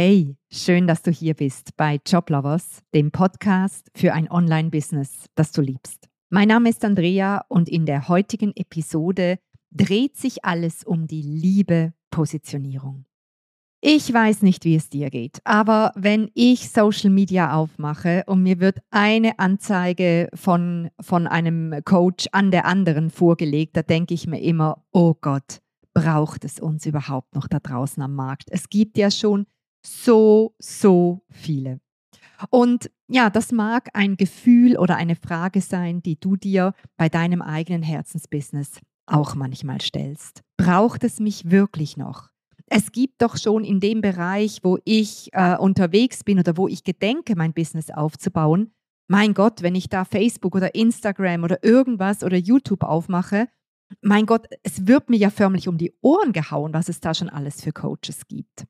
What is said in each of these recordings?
Hey, schön, dass du hier bist bei Joblovers, dem Podcast für ein Online-Business, das du liebst. Mein Name ist Andrea und in der heutigen Episode dreht sich alles um die liebe Positionierung. Ich weiß nicht, wie es dir geht, aber wenn ich Social Media aufmache und mir wird eine Anzeige von, von einem Coach an der anderen vorgelegt, da denke ich mir immer, oh Gott, braucht es uns überhaupt noch da draußen am Markt? Es gibt ja schon so, so viele. Und ja, das mag ein Gefühl oder eine Frage sein, die du dir bei deinem eigenen Herzensbusiness auch manchmal stellst. Braucht es mich wirklich noch? Es gibt doch schon in dem Bereich, wo ich äh, unterwegs bin oder wo ich gedenke, mein Business aufzubauen, mein Gott, wenn ich da Facebook oder Instagram oder irgendwas oder YouTube aufmache, mein Gott, es wird mir ja förmlich um die Ohren gehauen, was es da schon alles für Coaches gibt.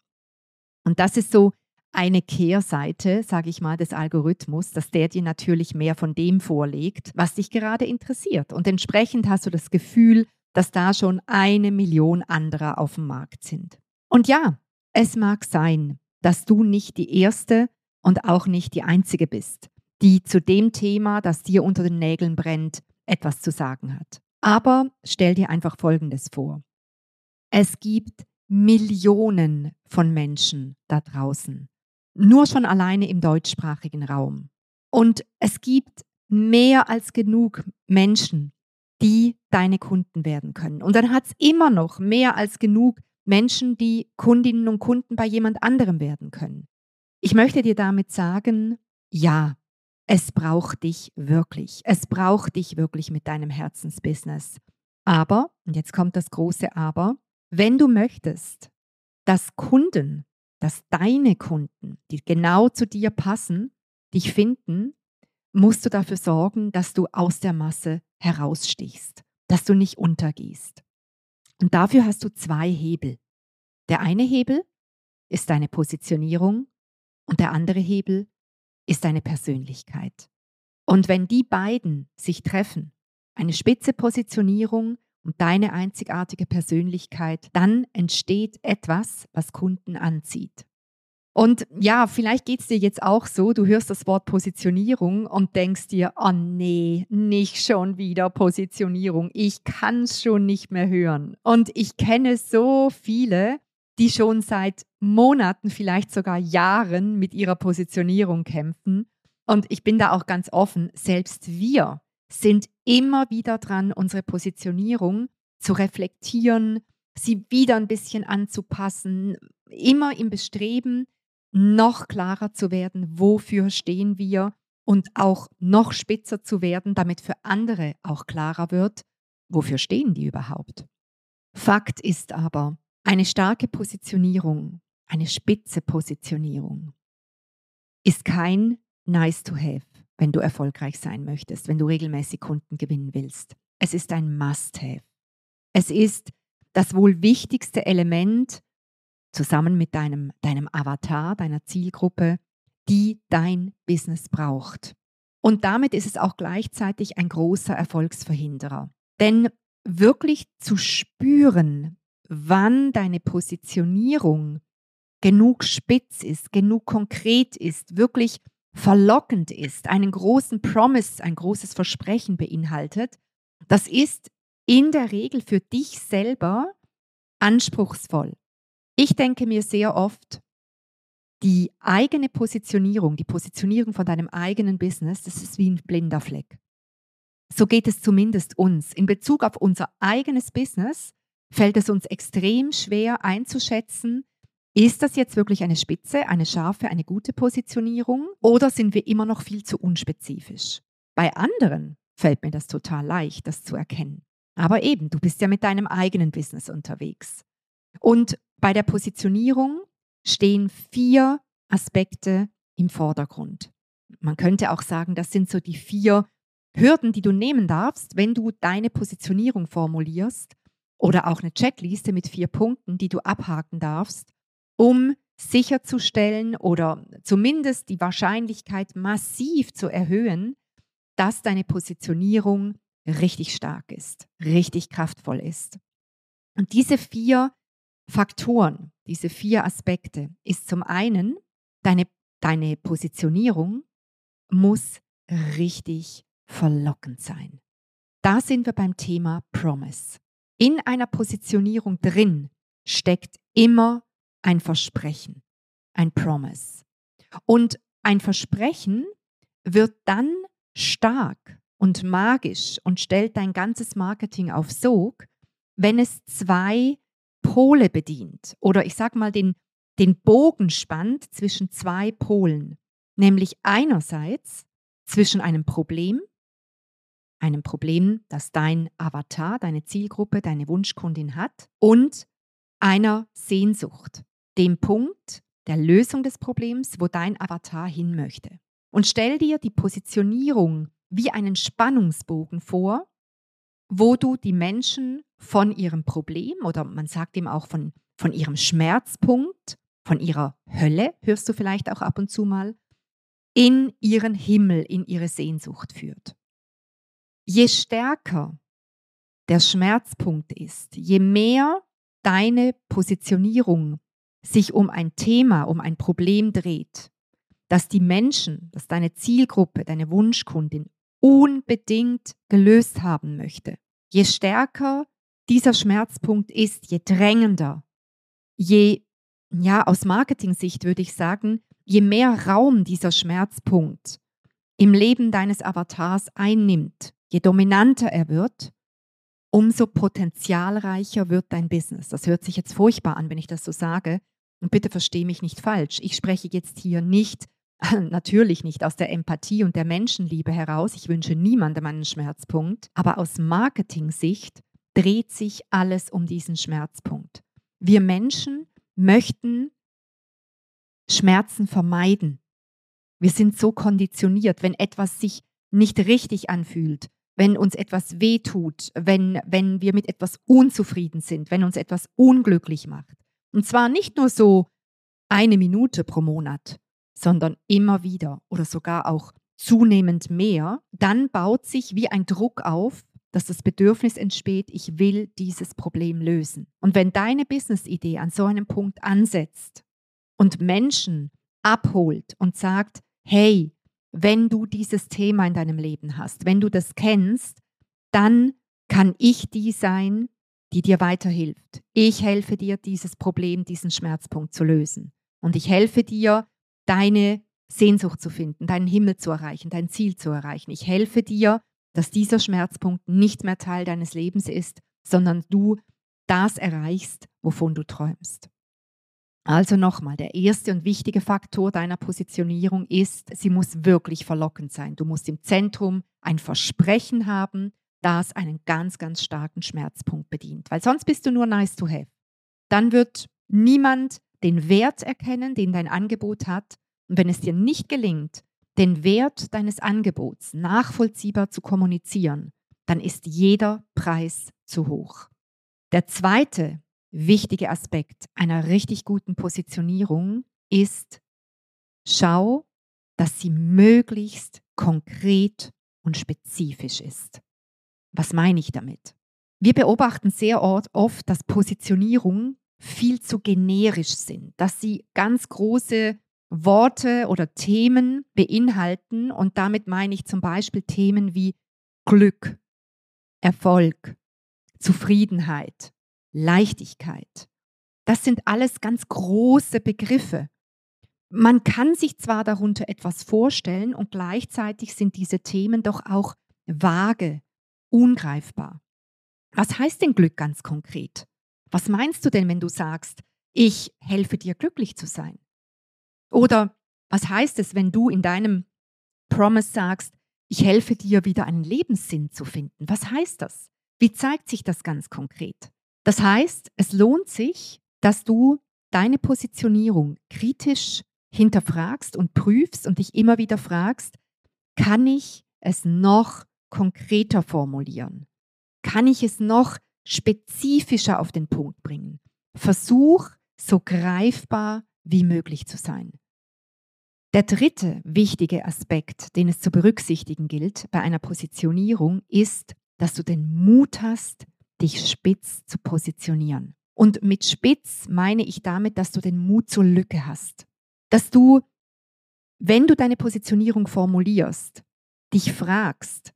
Und das ist so eine Kehrseite, sage ich mal, des Algorithmus, dass der dir natürlich mehr von dem vorlegt, was dich gerade interessiert. Und entsprechend hast du das Gefühl, dass da schon eine Million anderer auf dem Markt sind. Und ja, es mag sein, dass du nicht die erste und auch nicht die einzige bist, die zu dem Thema, das dir unter den Nägeln brennt, etwas zu sagen hat. Aber stell dir einfach Folgendes vor. Es gibt Millionen von Menschen da draußen. Nur schon alleine im deutschsprachigen Raum. Und es gibt mehr als genug Menschen, die deine Kunden werden können. Und dann hat es immer noch mehr als genug Menschen, die Kundinnen und Kunden bei jemand anderem werden können. Ich möchte dir damit sagen, ja, es braucht dich wirklich. Es braucht dich wirklich mit deinem Herzensbusiness. Aber, und jetzt kommt das große Aber, wenn du möchtest, dass Kunden, dass deine Kunden, die genau zu dir passen, dich finden, musst du dafür sorgen, dass du aus der Masse herausstichst, dass du nicht untergehst. Und dafür hast du zwei Hebel. Der eine Hebel ist deine Positionierung und der andere Hebel ist deine Persönlichkeit. Und wenn die beiden sich treffen, eine spitze Positionierung und deine einzigartige Persönlichkeit, dann entsteht etwas, was Kunden anzieht. Und ja, vielleicht geht es dir jetzt auch so, du hörst das Wort Positionierung und denkst dir, oh nee, nicht schon wieder Positionierung. Ich kann es schon nicht mehr hören. Und ich kenne so viele, die schon seit Monaten, vielleicht sogar Jahren mit ihrer Positionierung kämpfen. Und ich bin da auch ganz offen, selbst wir sind immer wieder dran, unsere Positionierung zu reflektieren, sie wieder ein bisschen anzupassen, immer im Bestreben, noch klarer zu werden, wofür stehen wir und auch noch spitzer zu werden, damit für andere auch klarer wird, wofür stehen die überhaupt. Fakt ist aber, eine starke Positionierung, eine spitze Positionierung ist kein Nice to Have wenn du erfolgreich sein möchtest, wenn du regelmäßig Kunden gewinnen willst. Es ist ein Must-Have. Es ist das wohl wichtigste Element zusammen mit deinem, deinem Avatar, deiner Zielgruppe, die dein Business braucht. Und damit ist es auch gleichzeitig ein großer Erfolgsverhinderer. Denn wirklich zu spüren, wann deine Positionierung genug spitz ist, genug konkret ist, wirklich verlockend ist, einen großen Promise, ein großes Versprechen beinhaltet, das ist in der Regel für dich selber anspruchsvoll. Ich denke mir sehr oft, die eigene Positionierung, die Positionierung von deinem eigenen Business, das ist wie ein blinder Fleck. So geht es zumindest uns. In Bezug auf unser eigenes Business fällt es uns extrem schwer einzuschätzen, ist das jetzt wirklich eine spitze, eine scharfe, eine gute Positionierung oder sind wir immer noch viel zu unspezifisch? Bei anderen fällt mir das total leicht, das zu erkennen. Aber eben, du bist ja mit deinem eigenen Business unterwegs. Und bei der Positionierung stehen vier Aspekte im Vordergrund. Man könnte auch sagen, das sind so die vier Hürden, die du nehmen darfst, wenn du deine Positionierung formulierst oder auch eine Checkliste mit vier Punkten, die du abhaken darfst, um sicherzustellen oder zumindest die Wahrscheinlichkeit massiv zu erhöhen, dass deine Positionierung richtig stark ist, richtig kraftvoll ist. Und diese vier Faktoren, diese vier Aspekte, ist zum einen, deine, deine Positionierung muss richtig verlockend sein. Da sind wir beim Thema Promise. In einer Positionierung drin steckt immer ein Versprechen, ein Promise. Und ein Versprechen wird dann stark und magisch und stellt dein ganzes Marketing auf Sog, wenn es zwei Pole bedient oder ich sage mal den, den Bogen spannt zwischen zwei Polen, nämlich einerseits zwischen einem Problem, einem Problem, das dein Avatar, deine Zielgruppe, deine Wunschkundin hat, und einer Sehnsucht, dem Punkt der Lösung des Problems, wo dein Avatar hin möchte. Und stell dir die Positionierung wie einen Spannungsbogen vor, wo du die Menschen von ihrem Problem oder man sagt ihm auch von, von ihrem Schmerzpunkt, von ihrer Hölle, hörst du vielleicht auch ab und zu mal, in ihren Himmel, in ihre Sehnsucht führt. Je stärker der Schmerzpunkt ist, je mehr deine Positionierung sich um ein Thema, um ein Problem dreht, dass die Menschen, dass deine Zielgruppe, deine Wunschkundin unbedingt gelöst haben möchte. Je stärker dieser Schmerzpunkt ist, je drängender, je, ja, aus Marketing-Sicht würde ich sagen, je mehr Raum dieser Schmerzpunkt im Leben deines Avatars einnimmt, je dominanter er wird, umso potenzialreicher wird dein Business. Das hört sich jetzt furchtbar an, wenn ich das so sage. Und bitte verstehe mich nicht falsch. Ich spreche jetzt hier nicht Natürlich nicht aus der Empathie und der Menschenliebe heraus. Ich wünsche niemandem einen Schmerzpunkt. Aber aus Marketing-Sicht dreht sich alles um diesen Schmerzpunkt. Wir Menschen möchten Schmerzen vermeiden. Wir sind so konditioniert, wenn etwas sich nicht richtig anfühlt, wenn uns etwas wehtut, wenn, wenn wir mit etwas unzufrieden sind, wenn uns etwas unglücklich macht. Und zwar nicht nur so eine Minute pro Monat, sondern immer wieder oder sogar auch zunehmend mehr, dann baut sich wie ein Druck auf, dass das Bedürfnis entsteht, ich will dieses Problem lösen. Und wenn deine Business-Idee an so einem Punkt ansetzt und Menschen abholt und sagt, hey, wenn du dieses Thema in deinem Leben hast, wenn du das kennst, dann kann ich die sein, die dir weiterhilft. Ich helfe dir, dieses Problem, diesen Schmerzpunkt zu lösen. Und ich helfe dir, deine Sehnsucht zu finden, deinen Himmel zu erreichen, dein Ziel zu erreichen. Ich helfe dir, dass dieser Schmerzpunkt nicht mehr Teil deines Lebens ist, sondern du das erreichst, wovon du träumst. Also nochmal, der erste und wichtige Faktor deiner Positionierung ist, sie muss wirklich verlockend sein. Du musst im Zentrum ein Versprechen haben, das einen ganz, ganz starken Schmerzpunkt bedient, weil sonst bist du nur nice to have. Dann wird niemand den Wert erkennen, den dein Angebot hat. Und wenn es dir nicht gelingt, den Wert deines Angebots nachvollziehbar zu kommunizieren, dann ist jeder Preis zu hoch. Der zweite wichtige Aspekt einer richtig guten Positionierung ist, schau, dass sie möglichst konkret und spezifisch ist. Was meine ich damit? Wir beobachten sehr oft, dass Positionierung viel zu generisch sind, dass sie ganz große Worte oder Themen beinhalten und damit meine ich zum Beispiel Themen wie Glück, Erfolg, Zufriedenheit, Leichtigkeit. Das sind alles ganz große Begriffe. Man kann sich zwar darunter etwas vorstellen und gleichzeitig sind diese Themen doch auch vage, ungreifbar. Was heißt denn Glück ganz konkret? Was meinst du denn, wenn du sagst, ich helfe dir glücklich zu sein? Oder was heißt es, wenn du in deinem Promise sagst, ich helfe dir wieder einen Lebenssinn zu finden? Was heißt das? Wie zeigt sich das ganz konkret? Das heißt, es lohnt sich, dass du deine Positionierung kritisch hinterfragst und prüfst und dich immer wieder fragst, kann ich es noch konkreter formulieren? Kann ich es noch spezifischer auf den Punkt bringen. Versuch, so greifbar wie möglich zu sein. Der dritte wichtige Aspekt, den es zu berücksichtigen gilt bei einer Positionierung, ist, dass du den Mut hast, dich spitz zu positionieren. Und mit spitz meine ich damit, dass du den Mut zur Lücke hast. Dass du, wenn du deine Positionierung formulierst, dich fragst,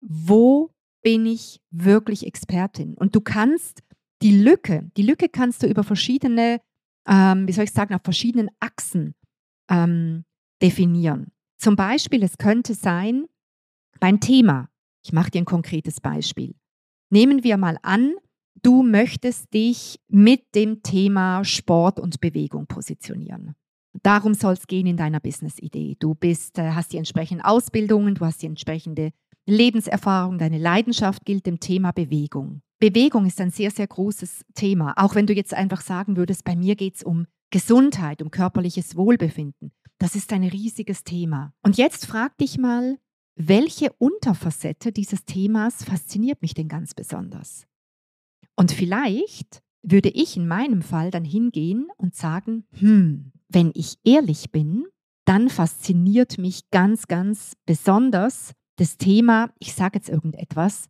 wo bin ich wirklich Expertin? Und du kannst die Lücke, die Lücke kannst du über verschiedene, ähm, wie soll ich sagen, auf verschiedenen Achsen ähm, definieren. Zum Beispiel, es könnte sein, beim Thema, ich mache dir ein konkretes Beispiel. Nehmen wir mal an, du möchtest dich mit dem Thema Sport und Bewegung positionieren. Darum soll es gehen in deiner Business-Idee. Du bist, äh, hast die entsprechenden Ausbildungen, du hast die entsprechende Lebenserfahrung, deine Leidenschaft gilt dem Thema Bewegung. Bewegung ist ein sehr, sehr großes Thema. Auch wenn du jetzt einfach sagen würdest, bei mir geht es um Gesundheit, um körperliches Wohlbefinden. Das ist ein riesiges Thema. Und jetzt frag dich mal, welche Unterfacette dieses Themas fasziniert mich denn ganz besonders? Und vielleicht würde ich in meinem Fall dann hingehen und sagen, hm, wenn ich ehrlich bin, dann fasziniert mich ganz, ganz besonders das Thema, ich sage jetzt irgendetwas,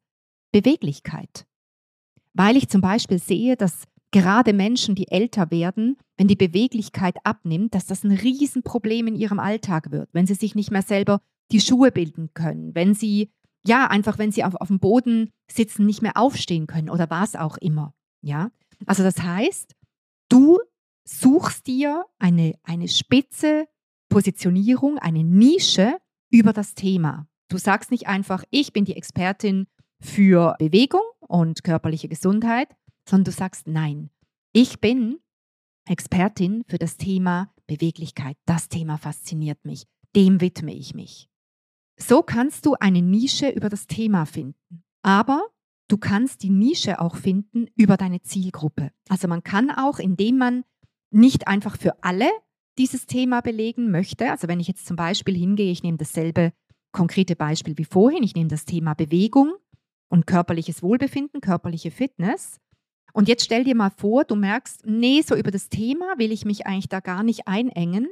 Beweglichkeit. Weil ich zum Beispiel sehe, dass gerade Menschen, die älter werden, wenn die Beweglichkeit abnimmt, dass das ein Riesenproblem in ihrem Alltag wird, wenn sie sich nicht mehr selber die Schuhe bilden können, wenn sie, ja, einfach wenn sie auf, auf dem Boden sitzen, nicht mehr aufstehen können oder was auch immer. Ja, also das heißt, du suchst dir eine, eine spitze Positionierung, eine Nische über das Thema. Du sagst nicht einfach, ich bin die Expertin für Bewegung und körperliche Gesundheit, sondern du sagst, nein, ich bin Expertin für das Thema Beweglichkeit. Das Thema fasziniert mich. Dem widme ich mich. So kannst du eine Nische über das Thema finden. Aber du kannst die Nische auch finden über deine Zielgruppe. Also man kann auch, indem man nicht einfach für alle dieses Thema belegen möchte, also wenn ich jetzt zum Beispiel hingehe, ich nehme dasselbe konkrete Beispiel wie vorhin, ich nehme das Thema Bewegung und körperliches Wohlbefinden, körperliche Fitness. Und jetzt stell dir mal vor, du merkst, nee, so über das Thema will ich mich eigentlich da gar nicht einengen,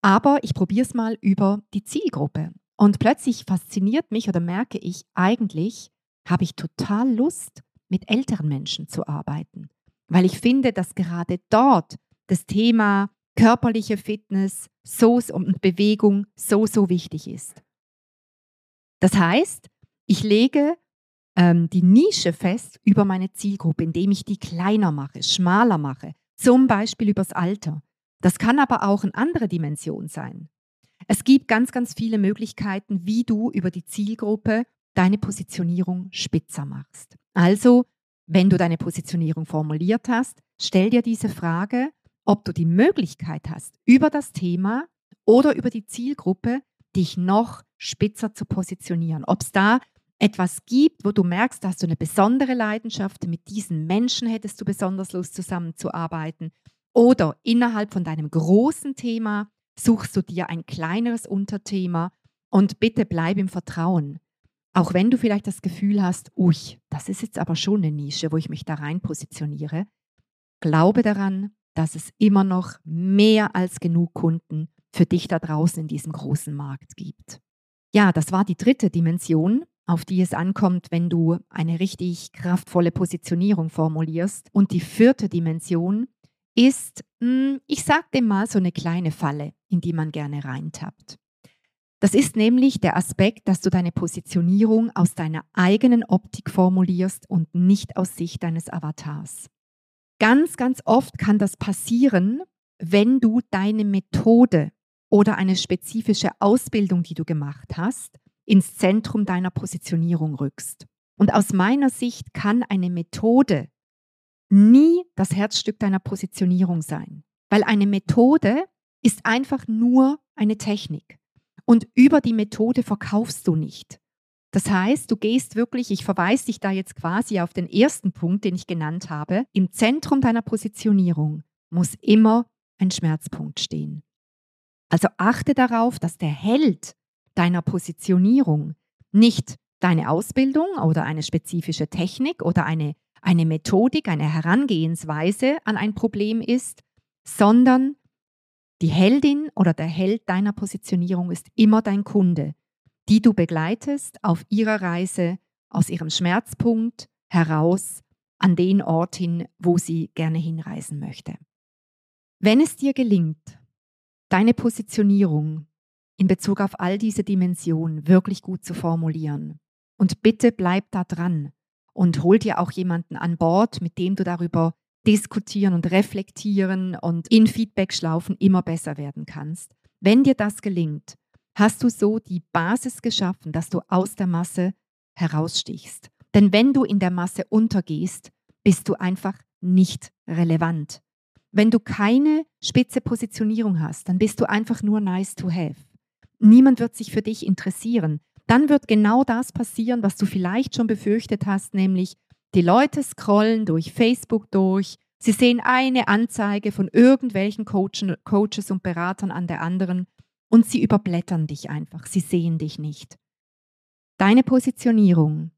aber ich probiere es mal über die Zielgruppe. Und plötzlich fasziniert mich oder merke ich, eigentlich habe ich total Lust, mit älteren Menschen zu arbeiten, weil ich finde, dass gerade dort das Thema körperliche Fitness so, und Bewegung so, so wichtig ist. Das heißt, ich lege ähm, die Nische fest über meine Zielgruppe, indem ich die kleiner mache, schmaler mache, zum Beispiel übers Alter. Das kann aber auch eine andere Dimension sein. Es gibt ganz, ganz viele Möglichkeiten, wie du über die Zielgruppe deine Positionierung spitzer machst. Also, wenn du deine Positionierung formuliert hast, stell dir diese Frage, ob du die Möglichkeit hast, über das Thema oder über die Zielgruppe dich noch spitzer zu positionieren. Ob es da etwas gibt, wo du merkst, da hast du eine besondere Leidenschaft, mit diesen Menschen hättest du besonders Lust zusammenzuarbeiten. Oder innerhalb von deinem großen Thema suchst du dir ein kleineres Unterthema und bitte bleib im Vertrauen. Auch wenn du vielleicht das Gefühl hast, ui, das ist jetzt aber schon eine Nische, wo ich mich da rein positioniere, glaube daran, dass es immer noch mehr als genug Kunden für dich da draußen in diesem großen Markt gibt. Ja, das war die dritte Dimension, auf die es ankommt, wenn du eine richtig kraftvolle Positionierung formulierst. Und die vierte Dimension ist, hm, ich sag dem mal, so eine kleine Falle, in die man gerne reintappt. Das ist nämlich der Aspekt, dass du deine Positionierung aus deiner eigenen Optik formulierst und nicht aus Sicht deines Avatars. Ganz, ganz oft kann das passieren, wenn du deine Methode oder eine spezifische Ausbildung, die du gemacht hast, ins Zentrum deiner Positionierung rückst. Und aus meiner Sicht kann eine Methode nie das Herzstück deiner Positionierung sein, weil eine Methode ist einfach nur eine Technik. Und über die Methode verkaufst du nicht. Das heißt, du gehst wirklich, ich verweise dich da jetzt quasi auf den ersten Punkt, den ich genannt habe, im Zentrum deiner Positionierung muss immer ein Schmerzpunkt stehen. Also achte darauf, dass der Held deiner Positionierung nicht deine Ausbildung oder eine spezifische Technik oder eine eine Methodik, eine Herangehensweise an ein Problem ist, sondern die Heldin oder der Held deiner Positionierung ist immer dein Kunde, die du begleitest auf ihrer Reise aus ihrem Schmerzpunkt heraus an den Ort hin, wo sie gerne hinreisen möchte. Wenn es dir gelingt, deine Positionierung in Bezug auf all diese Dimensionen wirklich gut zu formulieren, und bitte bleib da dran und hol dir auch jemanden an Bord, mit dem du darüber diskutieren und reflektieren und in Feedbackschlaufen immer besser werden kannst. Wenn dir das gelingt, hast du so die Basis geschaffen, dass du aus der Masse herausstichst. Denn wenn du in der Masse untergehst, bist du einfach nicht relevant. Wenn du keine spitze Positionierung hast, dann bist du einfach nur nice to have. Niemand wird sich für dich interessieren. Dann wird genau das passieren, was du vielleicht schon befürchtet hast, nämlich die Leute scrollen durch Facebook durch, sie sehen eine Anzeige von irgendwelchen Coaches und Beratern an der anderen und sie überblättern dich einfach, sie sehen dich nicht. Deine Positionierung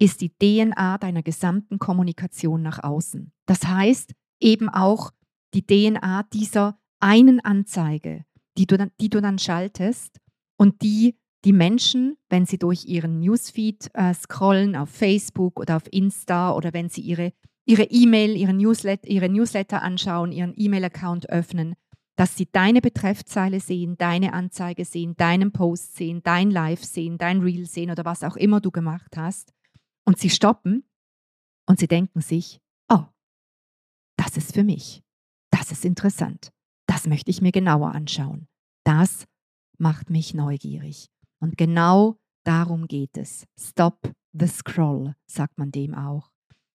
ist die DNA deiner gesamten Kommunikation nach außen. Das heißt eben auch die DNA dieser einen Anzeige, die du dann, die du dann schaltest und die die Menschen, wenn sie durch ihren Newsfeed äh, scrollen auf Facebook oder auf Insta oder wenn sie ihre ihre E-Mail, ihre Newsletter, ihre Newsletter anschauen, ihren E-Mail-Account öffnen, dass sie deine Betreffzeile sehen, deine Anzeige sehen, deinen Post sehen, dein Live sehen, dein Reel sehen oder was auch immer du gemacht hast. Und sie stoppen und sie denken sich, oh, das ist für mich. Das ist interessant. Das möchte ich mir genauer anschauen. Das macht mich neugierig. Und genau darum geht es. Stop the scroll, sagt man dem auch.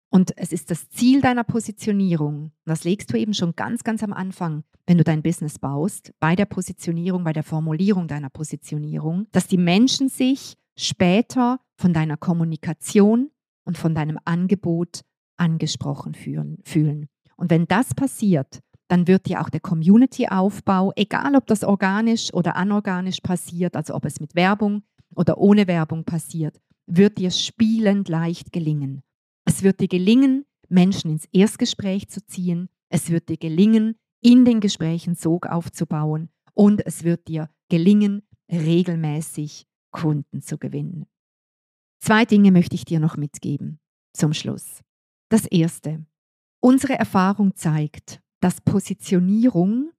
Und es ist das Ziel deiner Positionierung. Das legst du eben schon ganz, ganz am Anfang, wenn du dein Business baust, bei der Positionierung, bei der Formulierung deiner Positionierung, dass die Menschen sich später von deiner Kommunikation und von deinem Angebot angesprochen fühlen. Und wenn das passiert, dann wird dir auch der Community-Aufbau, egal ob das organisch oder anorganisch passiert, also ob es mit Werbung oder ohne Werbung passiert, wird dir spielend leicht gelingen. Es wird dir gelingen, Menschen ins Erstgespräch zu ziehen. Es wird dir gelingen, in den Gesprächen Sog aufzubauen. Und es wird dir gelingen, regelmäßig Kunden zu gewinnen. Zwei Dinge möchte ich dir noch mitgeben zum Schluss. Das erste. Unsere Erfahrung zeigt, dass Positionierung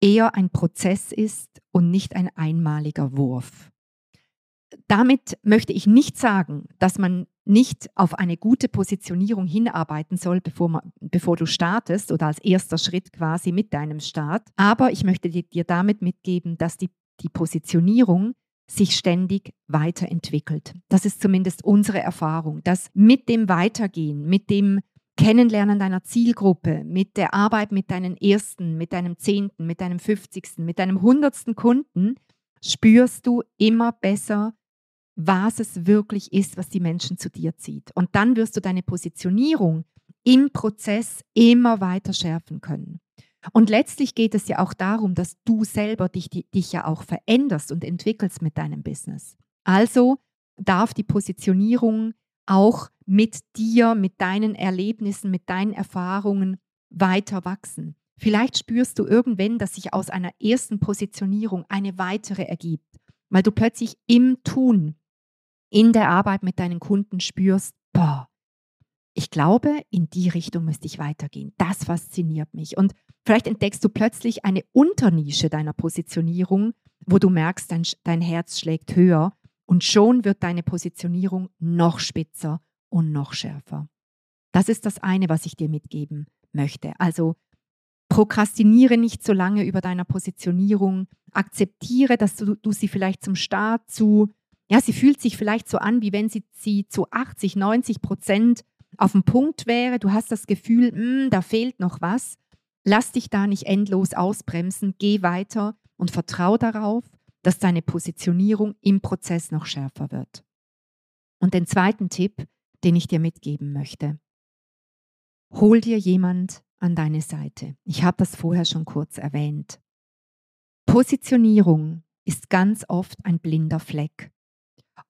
eher ein Prozess ist und nicht ein einmaliger Wurf. Damit möchte ich nicht sagen, dass man nicht auf eine gute Positionierung hinarbeiten soll, bevor, man, bevor du startest oder als erster Schritt quasi mit deinem Start. Aber ich möchte dir damit mitgeben, dass die, die Positionierung sich ständig weiterentwickelt. Das ist zumindest unsere Erfahrung, dass mit dem Weitergehen, mit dem Kennenlernen deiner Zielgruppe, mit der Arbeit mit deinen ersten, mit deinem zehnten, mit deinem fünfzigsten, mit deinem hundertsten Kunden, spürst du immer besser, was es wirklich ist, was die Menschen zu dir zieht. Und dann wirst du deine Positionierung im Prozess immer weiter schärfen können. Und letztlich geht es ja auch darum, dass du selber dich, dich ja auch veränderst und entwickelst mit deinem Business. Also darf die Positionierung auch mit dir, mit deinen Erlebnissen, mit deinen Erfahrungen weiter wachsen. Vielleicht spürst du irgendwann, dass sich aus einer ersten Positionierung eine weitere ergibt, weil du plötzlich im Tun in der Arbeit mit deinen Kunden spürst, boah, ich glaube, in die Richtung müsste ich weitergehen. Das fasziniert mich. Und vielleicht entdeckst du plötzlich eine Unternische deiner Positionierung, wo du merkst, dein, dein Herz schlägt höher und schon wird deine Positionierung noch spitzer und noch schärfer. Das ist das eine, was ich dir mitgeben möchte. Also prokrastiniere nicht so lange über deiner Positionierung, akzeptiere, dass du, du sie vielleicht zum Start zu ja, sie fühlt sich vielleicht so an, wie wenn sie, sie zu 80, 90 Prozent auf dem Punkt wäre. Du hast das Gefühl, mh, hm, da fehlt noch was. Lass dich da nicht endlos ausbremsen. Geh weiter und vertraue darauf, dass deine Positionierung im Prozess noch schärfer wird. Und den zweiten Tipp, den ich dir mitgeben möchte. Hol dir jemand an deine Seite. Ich habe das vorher schon kurz erwähnt. Positionierung ist ganz oft ein blinder Fleck.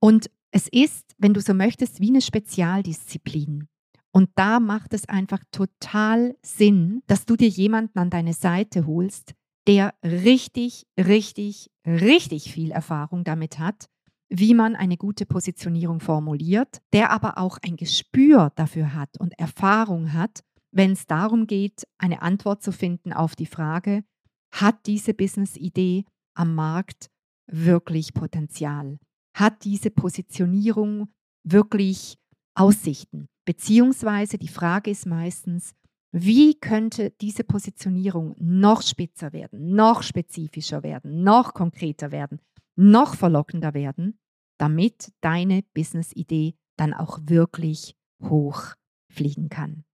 Und es ist, wenn du so möchtest, wie eine Spezialdisziplin. Und da macht es einfach total Sinn, dass du dir jemanden an deine Seite holst, der richtig, richtig, richtig viel Erfahrung damit hat wie man eine gute Positionierung formuliert, der aber auch ein Gespür dafür hat und Erfahrung hat, wenn es darum geht, eine Antwort zu finden auf die Frage, hat diese Business-Idee am Markt wirklich Potenzial? Hat diese Positionierung wirklich Aussichten? Beziehungsweise die Frage ist meistens, wie könnte diese Positionierung noch spitzer werden, noch spezifischer werden, noch konkreter werden, noch verlockender werden, damit deine Business-Idee dann auch wirklich hoch fliegen kann.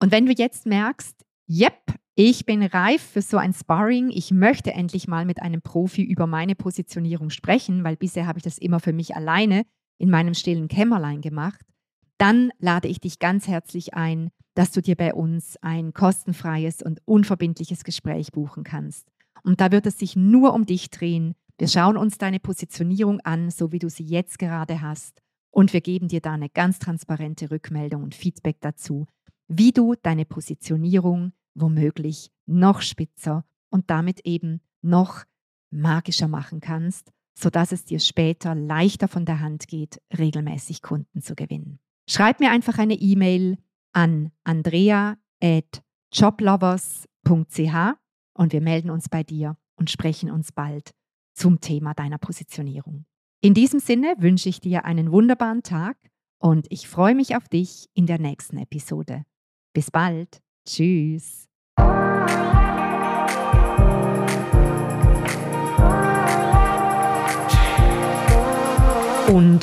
Und wenn du jetzt merkst, yep, ich bin reif für so ein Sparring, ich möchte endlich mal mit einem Profi über meine Positionierung sprechen, weil bisher habe ich das immer für mich alleine in meinem stillen Kämmerlein gemacht, dann lade ich dich ganz herzlich ein, dass du dir bei uns ein kostenfreies und unverbindliches Gespräch buchen kannst. Und da wird es sich nur um dich drehen. Wir schauen uns deine Positionierung an, so wie du sie jetzt gerade hast. Und wir geben dir da eine ganz transparente Rückmeldung und Feedback dazu, wie du deine Positionierung womöglich noch spitzer und damit eben noch magischer machen kannst, sodass es dir später leichter von der Hand geht, regelmäßig Kunden zu gewinnen. Schreib mir einfach eine E-Mail an andrea@joblovers.ch und wir melden uns bei dir und sprechen uns bald zum Thema deiner Positionierung. In diesem Sinne wünsche ich dir einen wunderbaren Tag und ich freue mich auf dich in der nächsten Episode. Bis bald. Tschüss.